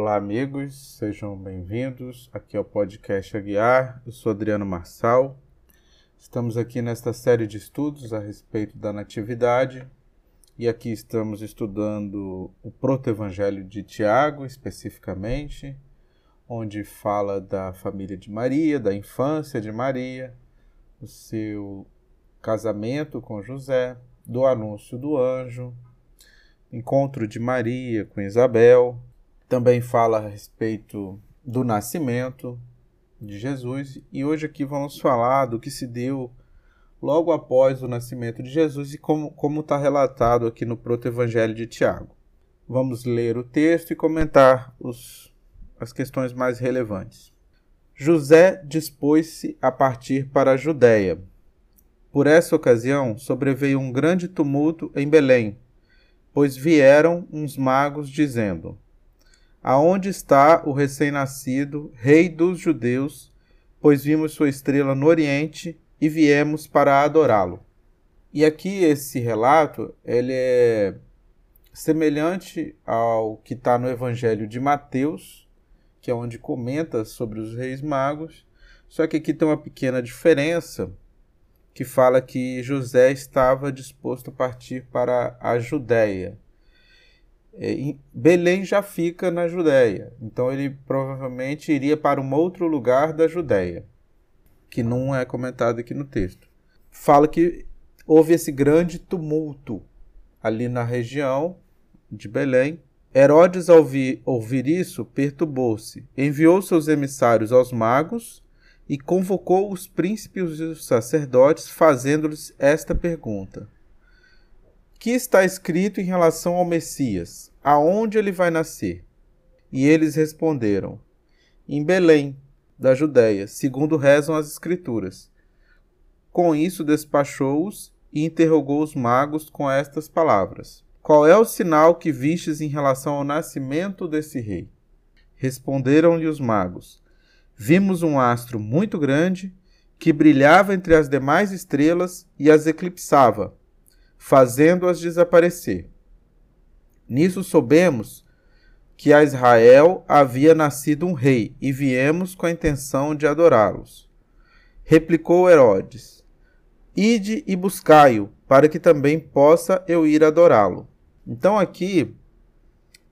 Olá, amigos, sejam bem-vindos. Aqui é o podcast Aguiar. Eu sou Adriano Marçal. Estamos aqui nesta série de estudos a respeito da Natividade e aqui estamos estudando o proto-evangelho de Tiago, especificamente, onde fala da família de Maria, da infância de Maria, o seu casamento com José, do anúncio do anjo, encontro de Maria com Isabel, também fala a respeito do nascimento de Jesus e hoje aqui vamos falar do que se deu logo após o nascimento de Jesus e como está relatado aqui no proto-evangelho de Tiago. Vamos ler o texto e comentar os, as questões mais relevantes. José dispôs-se a partir para a Judéia. Por essa ocasião sobreveio um grande tumulto em Belém, pois vieram uns magos dizendo: Aonde está o recém-nascido, rei dos judeus? Pois vimos sua estrela no Oriente e viemos para adorá-lo. E aqui esse relato ele é semelhante ao que está no Evangelho de Mateus, que é onde comenta sobre os reis magos, só que aqui tem uma pequena diferença que fala que José estava disposto a partir para a Judéia. É, Belém já fica na Judéia, então ele provavelmente iria para um outro lugar da Judéia, que não é comentado aqui no texto. Fala que houve esse grande tumulto ali na região de Belém. Herodes, ao ouvir, ouvir isso, perturbou-se, enviou seus emissários aos magos e convocou os príncipes e os sacerdotes, fazendo-lhes esta pergunta: que está escrito em relação ao Messias? Aonde ele vai nascer? E eles responderam: Em Belém, da Judéia, segundo rezam as Escrituras. Com isso despachou-os e interrogou os magos com estas palavras: Qual é o sinal que vistes em relação ao nascimento desse rei? Responderam-lhe os magos: Vimos um astro muito grande que brilhava entre as demais estrelas e as eclipsava fazendo-as desaparecer. Nisso soubemos que a Israel havia nascido um rei e viemos com a intenção de adorá-los. Replicou Herodes: Ide e buscai-o, para que também possa eu ir adorá-lo. Então aqui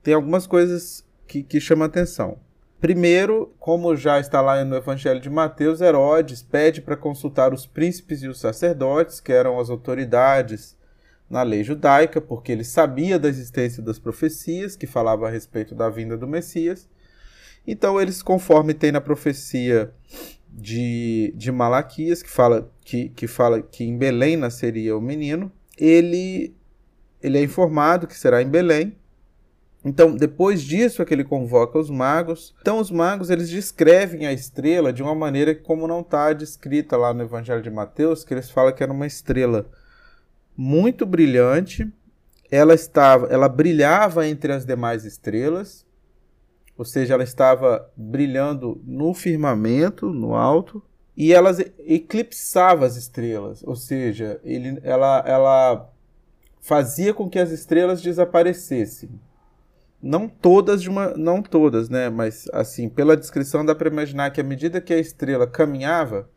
tem algumas coisas que, que chamam atenção. Primeiro, como já está lá no Evangelho de Mateus, Herodes pede para consultar os príncipes e os sacerdotes, que eram as autoridades na lei judaica, porque ele sabia da existência das profecias que falavam a respeito da vinda do Messias. Então, eles, conforme tem na profecia de, de Malaquias, que fala que, que fala que em Belém nasceria o menino, ele, ele é informado que será em Belém. Então, depois disso é que ele convoca os magos. Então, os magos eles descrevem a estrela de uma maneira como não está descrita lá no Evangelho de Mateus, que eles falam que era uma estrela muito brilhante. Ela estava, ela brilhava entre as demais estrelas, ou seja, ela estava brilhando no firmamento, no alto, e ela eclipsava as estrelas, ou seja, ele, ela, ela fazia com que as estrelas desaparecessem. Não todas de uma, não todas, né? Mas assim, pela descrição dá para imaginar que à medida que a estrela caminhava,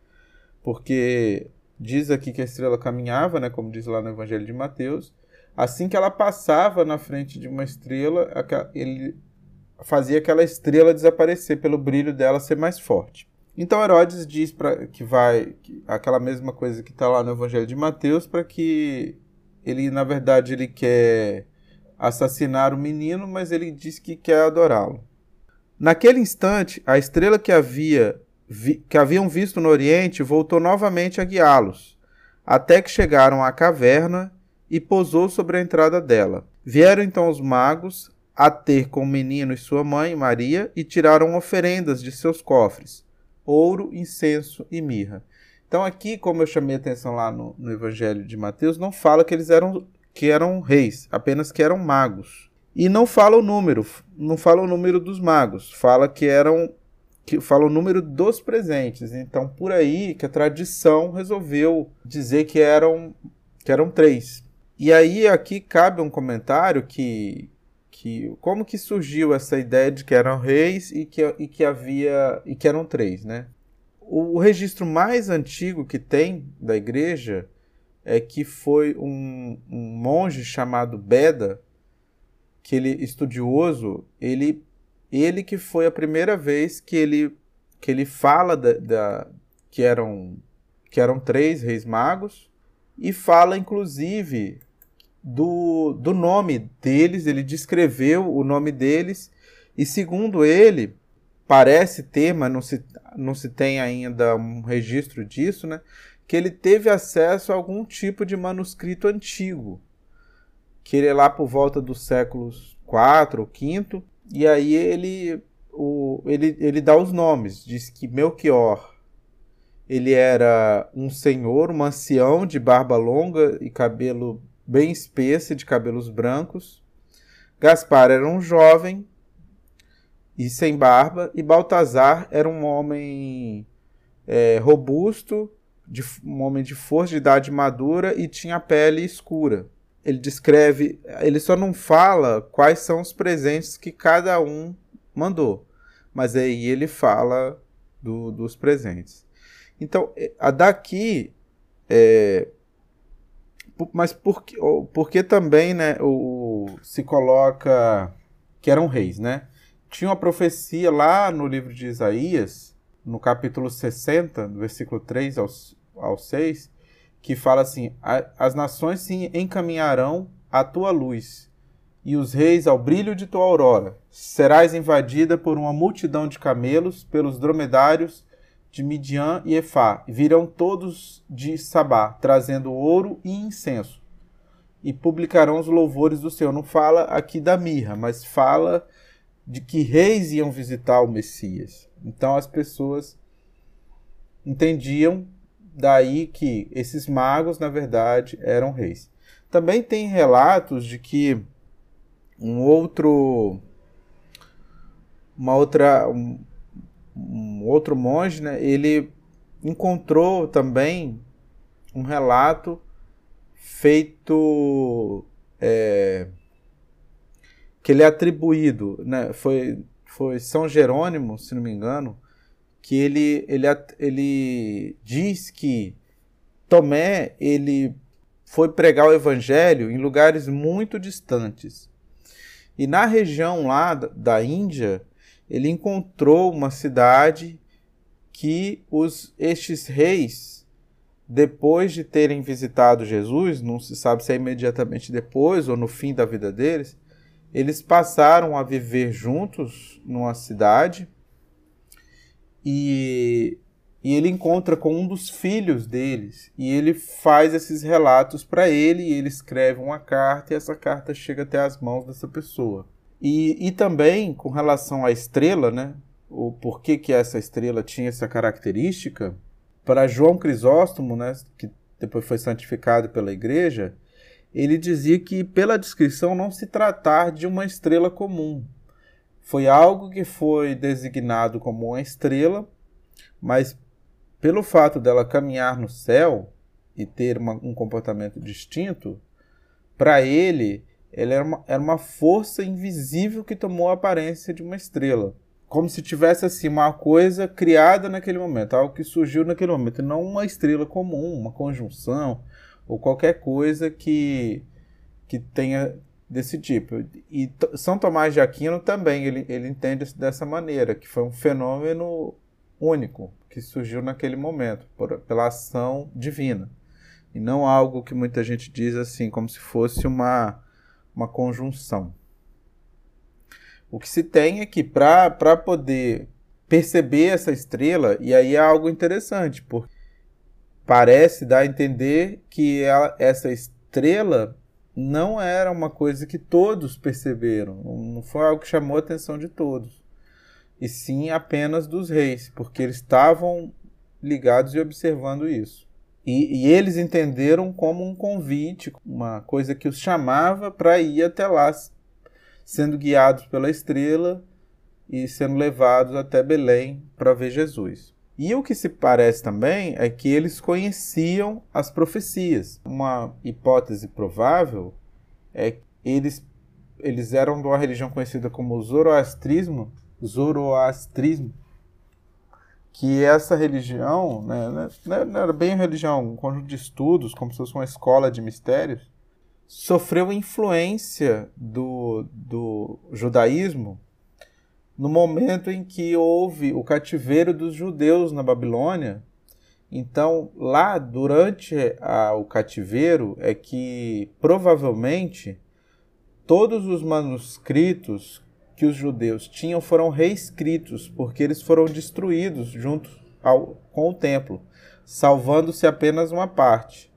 porque diz aqui que a estrela caminhava, né, como diz lá no Evangelho de Mateus. Assim que ela passava na frente de uma estrela, ele fazia aquela estrela desaparecer pelo brilho dela ser mais forte. Então Herodes diz para que vai que, aquela mesma coisa que está lá no Evangelho de Mateus para que ele na verdade ele quer assassinar o menino, mas ele diz que quer adorá-lo. Naquele instante, a estrela que havia vi, que haviam visto no Oriente voltou novamente a guiá-los, até que chegaram à caverna e pousou sobre a entrada dela. Vieram então os magos a ter com o menino e sua mãe, Maria, e tiraram oferendas de seus cofres: ouro, incenso e mirra. Então, aqui, como eu chamei atenção lá no, no Evangelho de Mateus, não fala que eles eram, que eram reis, apenas que eram magos. E não fala o número, não fala o número dos magos, fala que eram que fala o número dos presentes. Então, por aí que a tradição resolveu dizer que eram, que eram três. E aí aqui cabe um comentário que, que como que surgiu essa ideia de que eram reis e que, e que havia e que eram três, né? O, o registro mais antigo que tem da igreja é que foi um, um monge chamado Beda, que ele estudioso, ele ele que foi a primeira vez que ele que ele fala da, da que eram que eram três reis magos e fala inclusive do, do nome deles, ele descreveu o nome deles, e segundo ele, parece ter, mas não se, não se tem ainda um registro disso, né? Que ele teve acesso a algum tipo de manuscrito antigo, que ele é lá por volta dos séculos 4 ou 5, e aí ele, o, ele, ele dá os nomes, diz que Melchior ele era um senhor, um ancião de barba longa e cabelo bem espessa, de cabelos brancos. Gaspar era um jovem e sem barba, e Baltazar era um homem é, robusto, de, um homem de força, de idade madura e tinha pele escura. Ele descreve, ele só não fala quais são os presentes que cada um mandou, mas aí ele fala do, dos presentes. Então, a daqui é, mas por, porque também né, o, se coloca que eram reis, né? Tinha uma profecia lá no livro de Isaías, no capítulo 60, do versículo 3 ao, ao 6, que fala assim: As nações se encaminharão à tua luz, e os reis ao brilho de tua aurora. Serás invadida por uma multidão de camelos, pelos dromedários de Midian e Efá. Virão todos de Sabá, trazendo ouro e incenso. E publicarão os louvores do Senhor. Não fala aqui da mirra, mas fala de que reis iam visitar o Messias. Então as pessoas entendiam daí que esses magos, na verdade, eram reis. Também tem relatos de que um outro uma outra um, um outro monge, né, ele encontrou também um relato feito é, que ele é atribuído, né, foi, foi São Jerônimo, se não me engano, que ele, ele, ele diz que Tomé ele foi pregar o evangelho em lugares muito distantes. E na região lá da Índia, ele encontrou uma cidade que os estes reis, depois de terem visitado Jesus, não se sabe se é imediatamente depois ou no fim da vida deles, eles passaram a viver juntos numa cidade e, e ele encontra com um dos filhos deles e ele faz esses relatos para ele e ele escreve uma carta e essa carta chega até as mãos dessa pessoa. E, e também com relação à estrela, né? O porquê que essa estrela tinha essa característica, para João Crisóstomo, né, que depois foi santificado pela igreja, ele dizia que pela descrição não se tratar de uma estrela comum. Foi algo que foi designado como uma estrela, mas pelo fato dela caminhar no céu e ter uma, um comportamento distinto, para ele ele era uma, era uma força invisível que tomou a aparência de uma estrela. Como se tivesse assim uma coisa criada naquele momento, algo que surgiu naquele momento, não uma estrela comum, uma conjunção ou qualquer coisa que, que tenha desse tipo. E São Tomás de Aquino também ele, ele entende dessa maneira, que foi um fenômeno único que surgiu naquele momento, por, pela ação divina. E não algo que muita gente diz assim, como se fosse uma uma conjunção. O que se tem é que para poder perceber essa estrela, e aí é algo interessante, porque parece dar a entender que ela, essa estrela não era uma coisa que todos perceberam, não foi algo que chamou a atenção de todos, e sim apenas dos reis, porque eles estavam ligados e observando isso. E, e, eles entenderam como um convite, uma coisa que os chamava para ir até lá, sendo guiados pela estrela e sendo levados até Belém para ver Jesus. E o que se parece também é que eles conheciam as profecias. Uma hipótese provável é que eles eles eram de uma religião conhecida como zoroastrismo, zoroastrismo, que essa religião, né, né, né, não era bem religião, um conjunto de estudos, como se fosse uma escola de mistérios, sofreu influência do, do judaísmo no momento em que houve o cativeiro dos judeus na Babilônia. Então, lá durante a, o cativeiro, é que provavelmente todos os manuscritos que os judeus tinham foram reescritos, porque eles foram destruídos junto ao, com o templo, salvando-se apenas uma parte.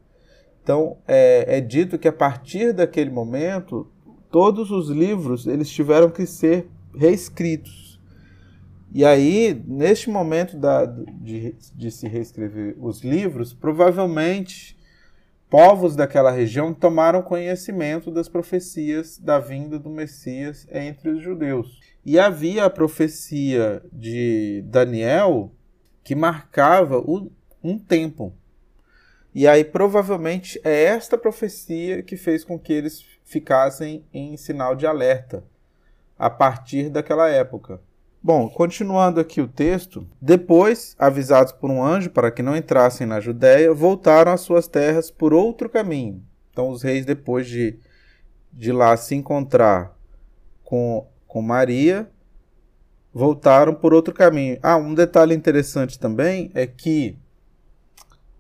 Então, é, é dito que a partir daquele momento, todos os livros eles tiveram que ser reescritos. E aí, neste momento da, de, de se reescrever os livros, provavelmente povos daquela região tomaram conhecimento das profecias da vinda do Messias entre os judeus. E havia a profecia de Daniel que marcava um tempo. E aí provavelmente é esta profecia que fez com que eles ficassem em sinal de alerta a partir daquela época. Bom, continuando aqui o texto, depois, avisados por um anjo para que não entrassem na Judéia, voltaram às suas terras por outro caminho. Então, os reis, depois de, de lá se encontrar com, com Maria, voltaram por outro caminho. Ah, um detalhe interessante também é que,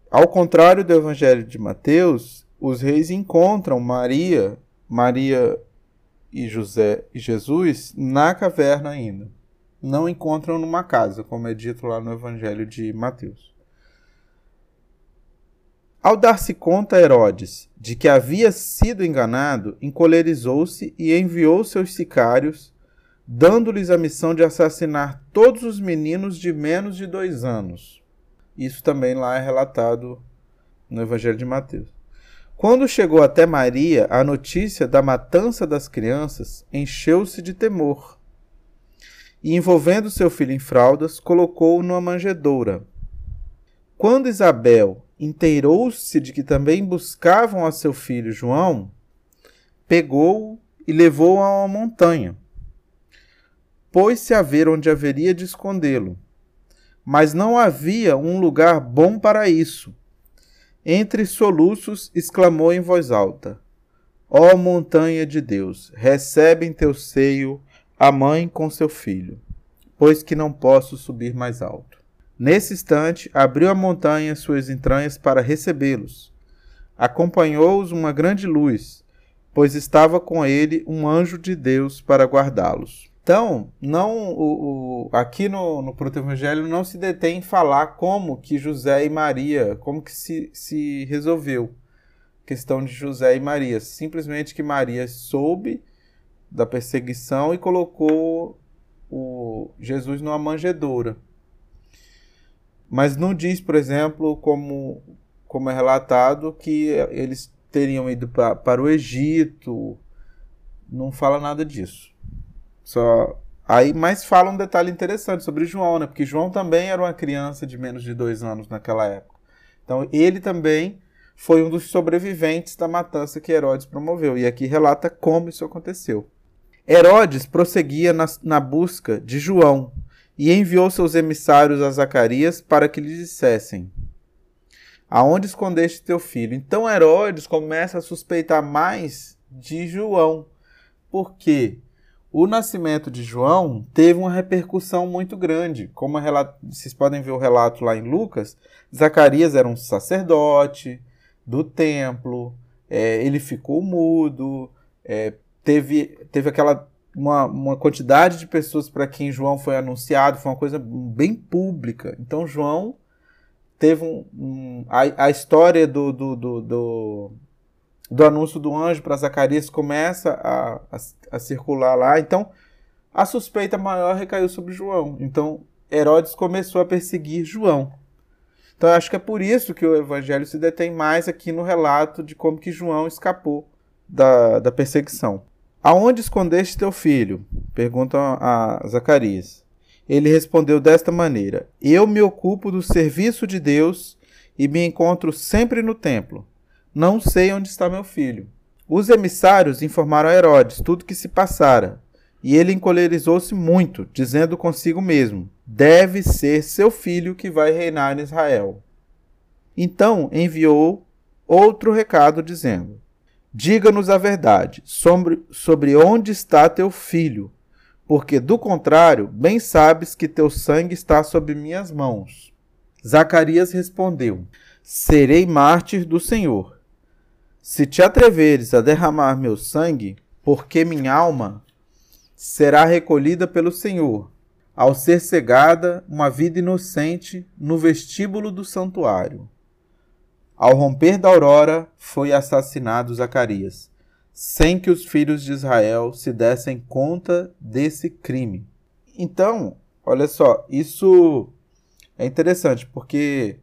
ao contrário do Evangelho de Mateus, os reis encontram Maria, Maria e José e Jesus na caverna ainda não encontram numa casa, como é dito lá no Evangelho de Mateus. Ao dar-se conta Herodes de que havia sido enganado, encolerizou-se e enviou seus sicários, dando-lhes a missão de assassinar todos os meninos de menos de dois anos. Isso também lá é relatado no Evangelho de Mateus. Quando chegou até Maria a notícia da matança das crianças, encheu-se de temor e, envolvendo seu filho em fraldas, colocou-o numa manjedoura. Quando Isabel inteirou-se de que também buscavam a seu filho João, pegou-o e levou-o a uma montanha. Pôs-se a ver onde haveria de escondê-lo. Mas não havia um lugar bom para isso. Entre soluços, exclamou em voz alta: Ó montanha de Deus, recebe em teu seio a mãe com seu filho, pois que não posso subir mais alto. Nesse instante, abriu a montanha suas entranhas para recebê-los. Acompanhou-os uma grande luz, pois estava com ele um anjo de Deus para guardá-los. Então, não o, o, aqui no, no Proto-Evangelho não se detém em falar como que José e Maria, como que se, se resolveu a questão de José e Maria. Simplesmente que Maria soube da perseguição e colocou o Jesus numa manjedoura. Mas não diz, por exemplo, como, como é relatado, que eles teriam ido pra, para o Egito. Não fala nada disso. Só aí, mas fala um detalhe interessante sobre João, né? Porque João também era uma criança de menos de dois anos naquela época. Então ele também foi um dos sobreviventes da matança que Herodes promoveu. E aqui relata como isso aconteceu. Herodes prosseguia na, na busca de João e enviou seus emissários a Zacarias para que lhe dissessem: Aonde escondeste teu filho? Então Herodes começa a suspeitar mais de João, porque o nascimento de João teve uma repercussão muito grande. Como vocês podem ver o relato lá em Lucas, Zacarias era um sacerdote do templo, é, ele ficou mudo, é, teve, teve aquela uma, uma quantidade de pessoas para quem João foi anunciado, foi uma coisa bem pública. Então João teve um, um a, a história do, do, do, do, do anúncio do anjo para Zacarias começa a, a, a, circular lá. Então a suspeita maior recaiu sobre João. Então Herodes começou a perseguir João. Então acho que é por isso que o evangelho se detém mais aqui no relato de como que João escapou da, da perseguição. Aonde escondeste teu filho? Pergunta a Zacarias. Ele respondeu desta maneira: Eu me ocupo do serviço de Deus e me encontro sempre no templo. Não sei onde está meu filho. Os emissários informaram a Herodes tudo que se passara, e ele encolerizou-se muito, dizendo consigo mesmo: Deve ser seu filho que vai reinar em Israel. Então enviou outro recado, dizendo: Diga-nos a verdade sobre, sobre onde está teu filho, porque do contrário, bem sabes que teu sangue está sob minhas mãos. Zacarias respondeu: Serei mártir do Senhor. Se te atreveres a derramar meu sangue, porque minha alma será recolhida pelo Senhor, ao ser cegada uma vida inocente no vestíbulo do santuário. Ao romper da aurora foi assassinado Zacarias, sem que os filhos de Israel se dessem conta desse crime. Então, olha só, isso é interessante porque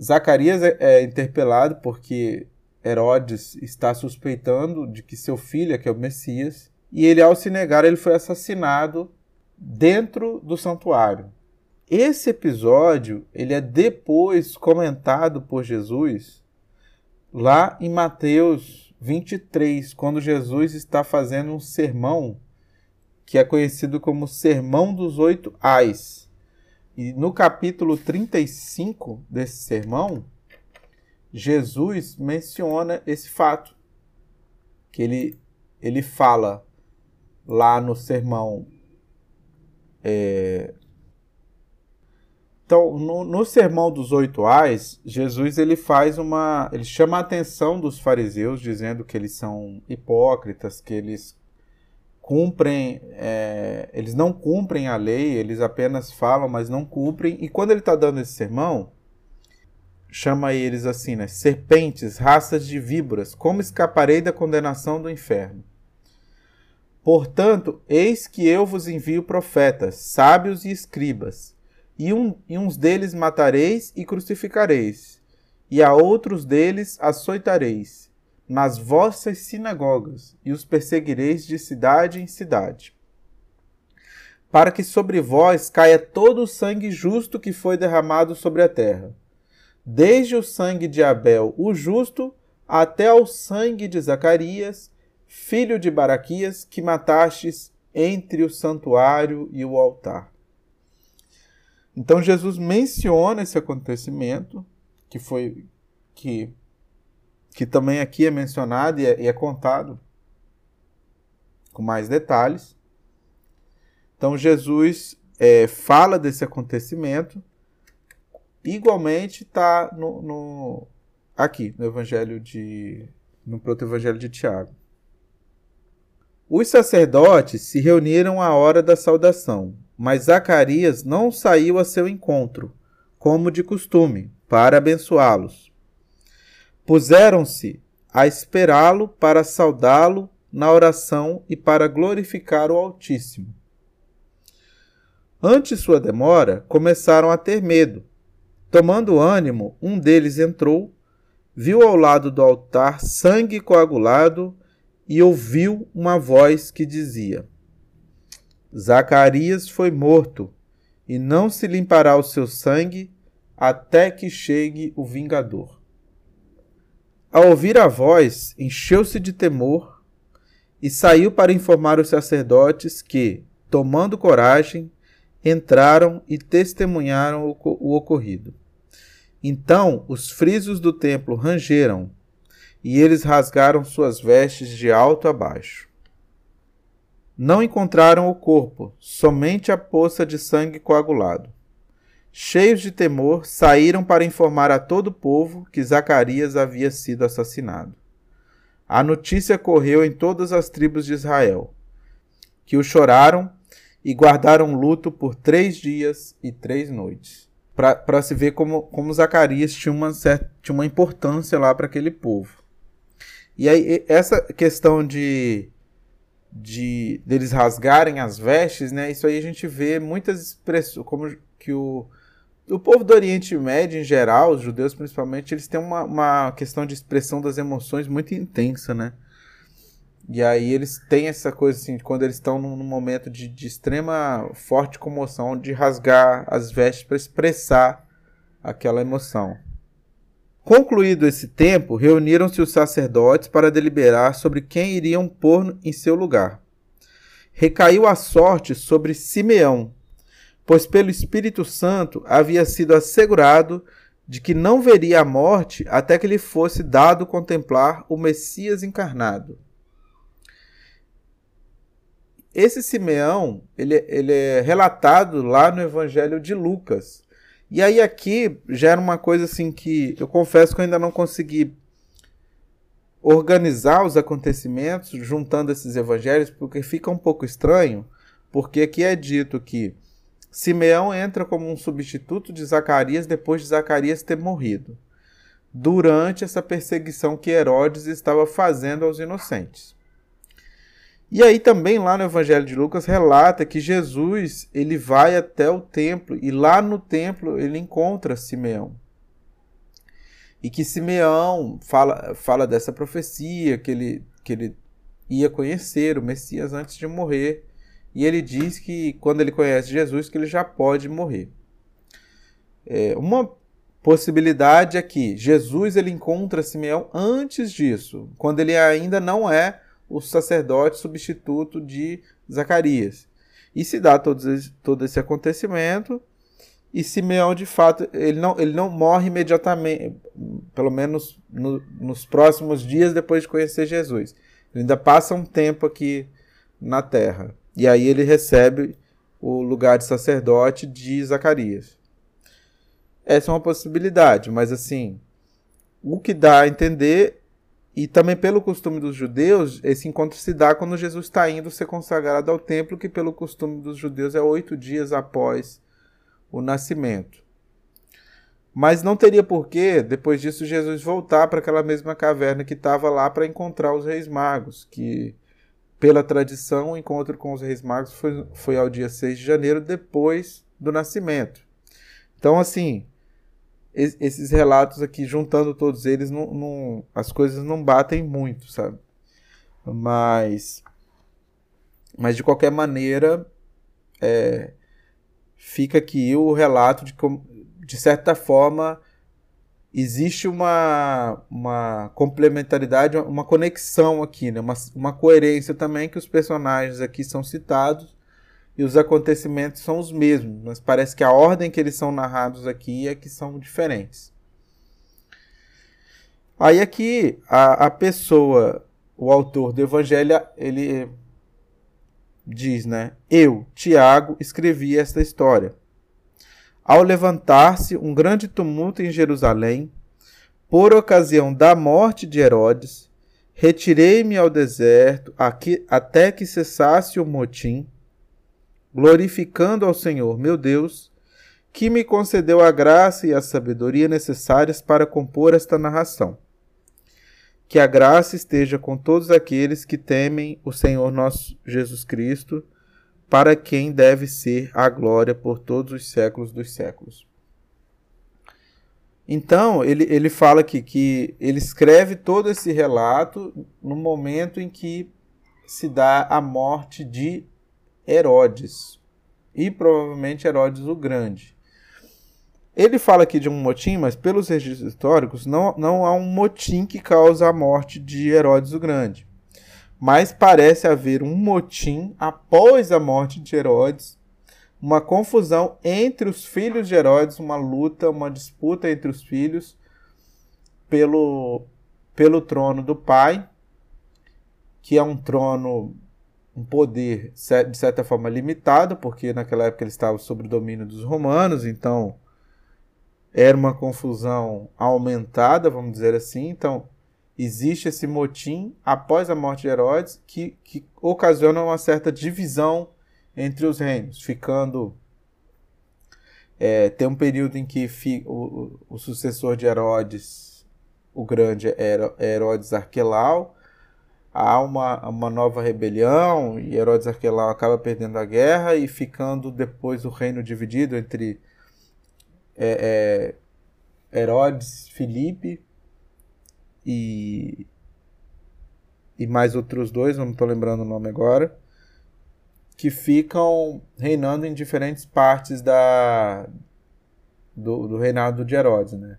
Zacarias é, é interpelado porque Herodes está suspeitando de que seu filho é que é o Messias, e ele ao se negar, ele foi assassinado dentro do santuário. Esse episódio, ele é depois comentado por Jesus lá em Mateus 23, quando Jesus está fazendo um sermão que é conhecido como Sermão dos Oito Ais. E no capítulo 35 desse sermão, Jesus menciona esse fato, que ele, ele fala lá no sermão. É... Então, no, no sermão dos oito ais, Jesus ele faz uma, ele chama a atenção dos fariseus, dizendo que eles são hipócritas, que eles cumprem, é, eles não cumprem a lei, eles apenas falam, mas não cumprem. E quando ele está dando esse sermão, chama eles assim, né? Serpentes, raças de víboras, como escaparei da condenação do inferno? Portanto, eis que eu vos envio profetas, sábios e escribas, e, um, e uns deles matareis e crucificareis, e a outros deles açoitareis, nas vossas sinagogas, e os perseguireis de cidade em cidade. Para que sobre vós caia todo o sangue justo que foi derramado sobre a terra desde o sangue de Abel, o justo, até ao sangue de Zacarias, filho de Baraquias, que matastes entre o santuário e o altar. Então Jesus menciona esse acontecimento, que foi que, que também aqui é mencionado e é, e é contado com mais detalhes. Então Jesus é, fala desse acontecimento igualmente está no, no, aqui no Evangelho de no proto-evangelho de Tiago. Os sacerdotes se reuniram à hora da saudação, mas Zacarias não saiu a seu encontro, como de costume, para abençoá-los. Puseram-se a esperá-lo para saudá-lo na oração e para glorificar o Altíssimo. Ante sua demora, começaram a ter medo Tomando ânimo, um deles entrou, viu ao lado do altar sangue coagulado e ouviu uma voz que dizia: Zacarias foi morto, e não se limpará o seu sangue até que chegue o vingador. Ao ouvir a voz, encheu-se de temor e saiu para informar os sacerdotes que, tomando coragem, entraram e testemunharam o ocorrido. Então os frisos do templo rangeram, e eles rasgaram suas vestes de alto a baixo. Não encontraram o corpo, somente a poça de sangue coagulado. Cheios de temor, saíram para informar a todo o povo que Zacarias havia sido assassinado. A notícia correu em todas as tribos de Israel, que o choraram e guardaram luto por três dias e três noites para se ver como, como Zacarias tinha uma, certa, tinha uma importância lá para aquele povo. E aí, essa questão de, de deles rasgarem as vestes, né? Isso aí a gente vê muitas expressões, como que o, o povo do Oriente Médio, em geral, os judeus principalmente, eles têm uma, uma questão de expressão das emoções muito intensa, né? E aí eles têm essa coisa assim, quando eles estão num, momento de, de, extrema forte comoção, de rasgar as vestes para expressar aquela emoção. Concluído esse tempo, reuniram-se os sacerdotes para deliberar sobre quem iriam pôr em seu lugar. Recaiu a sorte sobre Simeão, pois pelo Espírito Santo havia sido assegurado de que não veria a morte até que lhe fosse dado contemplar o Messias encarnado. Esse Simeão, ele, ele é relatado lá no Evangelho de Lucas. E aí aqui já era uma coisa assim que eu confesso que eu ainda não consegui organizar os acontecimentos juntando esses evangelhos, porque fica um pouco estranho, porque aqui é dito que Simeão entra como um substituto de Zacarias depois de Zacarias ter morrido, durante essa perseguição que Herodes estava fazendo aos inocentes. E aí também lá no Evangelho de Lucas relata que Jesus ele vai até o templo e lá no templo ele encontra Simeão. E que Simeão fala, fala dessa profecia que ele, que ele ia conhecer o Messias antes de morrer e ele diz que quando ele conhece Jesus, que ele já pode morrer. É, uma possibilidade é que Jesus ele encontra Simeão antes disso, quando ele ainda não é o sacerdote substituto de Zacarias. E se dá todo esse, todo esse acontecimento, e Simeão, de fato, ele não, ele não morre imediatamente, pelo menos no, nos próximos dias depois de conhecer Jesus. Ele ainda passa um tempo aqui na terra. E aí ele recebe o lugar de sacerdote de Zacarias. Essa é uma possibilidade, mas assim, o que dá a entender, e também pelo costume dos judeus, esse encontro se dá quando Jesus está indo ser consagrado ao templo, que pelo costume dos judeus é oito dias após o nascimento. Mas não teria porquê, depois disso, Jesus voltar para aquela mesma caverna que estava lá para encontrar os reis magos, que pela tradição, o encontro com os Reis Magos foi, foi ao dia 6 de janeiro, depois do nascimento. Então, assim, esses relatos aqui, juntando todos eles, não, não, as coisas não batem muito, sabe? Mas, mas de qualquer maneira, é, fica aqui o relato de como, de certa forma, existe uma, uma complementaridade, uma conexão aqui, né? uma, uma coerência também que os personagens aqui são citados e os acontecimentos são os mesmos, mas parece que a ordem que eles são narrados aqui é que são diferentes. Aí aqui a, a pessoa, o autor do Evangelho, ele diz, né? Eu, Tiago, escrevi esta história ao levantar-se um grande tumulto em Jerusalém, por ocasião da morte de Herodes, retirei-me ao deserto até que cessasse o motim, glorificando ao Senhor meu Deus, que me concedeu a graça e a sabedoria necessárias para compor esta narração. Que a graça esteja com todos aqueles que temem o Senhor nosso Jesus Cristo para quem deve ser a glória por todos os séculos dos séculos. Então, ele, ele fala aqui que ele escreve todo esse relato no momento em que se dá a morte de Herodes, e provavelmente Herodes o Grande. Ele fala aqui de um motim, mas pelos registros históricos não, não há um motim que causa a morte de Herodes o Grande mas parece haver um motim após a morte de Herodes, uma confusão entre os filhos de Herodes, uma luta, uma disputa entre os filhos pelo, pelo trono do pai, que é um trono, um poder de certa forma limitado, porque naquela época ele estava sob o domínio dos romanos, então era uma confusão aumentada, vamos dizer assim. Então, existe esse motim após a morte de Herodes que, que ocasiona uma certa divisão entre os reinos, ficando. É, tem um período em que o, o, sucessor de Herodes, o grande, Herodes Arquelau. Há uma, uma nova rebelião e Herodes Arquelau acaba perdendo a guerra e ficando depois o reino dividido entre é, é, Herodes Filipe e e mais outros dois, não estou lembrando o nome agora, que ficam reinando em diferentes partes da do, do reinado de Herodes, né?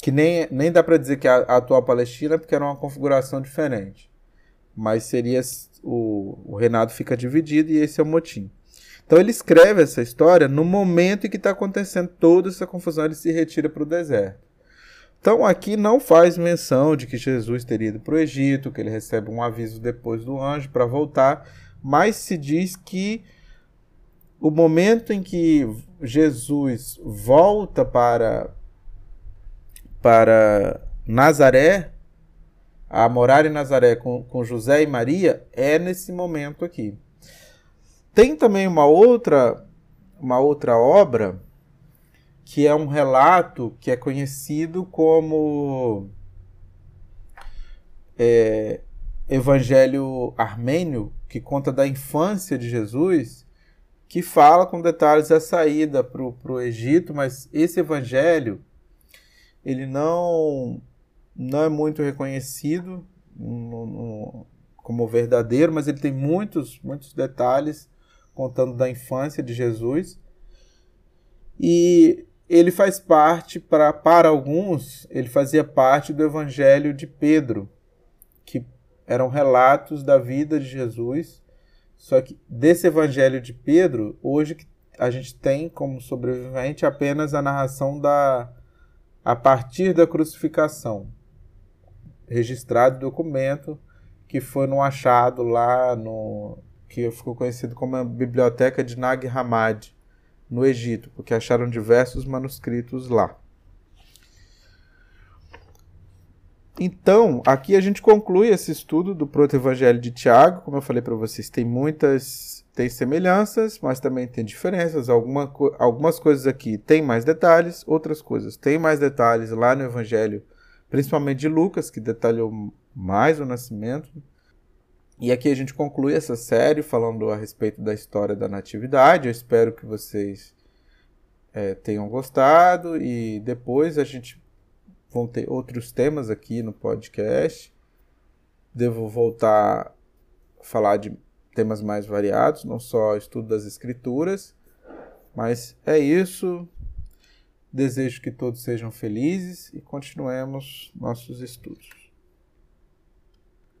que nem, nem dá para dizer que a, a atual Palestina, porque era uma configuração diferente. Mas seria o, o reinado fica dividido e esse é o motim. Então ele escreve essa história no momento em que está acontecendo toda essa confusão, ele se retira para o deserto. Então aqui não faz menção de que Jesus teria ido para o Egito, que ele recebe um aviso depois do anjo para voltar, mas se diz que o momento em que Jesus volta para para Nazaré, a morar em Nazaré com, com José e Maria, é nesse momento aqui. Tem também uma outra, uma outra obra que é um relato que é conhecido como é, Evangelho Armênio, que conta da infância de Jesus, que fala com detalhes da saída para o Egito, mas esse evangelho ele não, não é muito reconhecido no, no, como verdadeiro, mas ele tem muitos, muitos detalhes contando da infância de Jesus. E ele faz parte, para, para alguns, ele fazia parte do Evangelho de Pedro, que eram relatos da vida de Jesus. Só que desse Evangelho de Pedro, hoje a gente tem como sobrevivente apenas a narração da, a partir da crucificação. Registrado documento que foi num achado lá no que ficou conhecido como a Biblioteca de Nag Hammadi, no Egito, porque acharam diversos manuscritos lá. Então, aqui a gente conclui esse estudo do Proto-Evangelho de Tiago. Como eu falei para vocês, tem muitas tem semelhanças, mas também tem diferenças. Alguma, algumas coisas aqui têm mais detalhes, outras coisas têm mais detalhes lá no Evangelho, principalmente de Lucas, que detalhou mais o nascimento. E aqui a gente conclui essa série falando a respeito da história da Natividade. Eu espero que vocês é, tenham gostado e depois a gente vão ter outros temas aqui no podcast. Devo voltar a falar de temas mais variados, não só estudo das escrituras. Mas é isso. Desejo que todos sejam felizes e continuemos nossos estudos.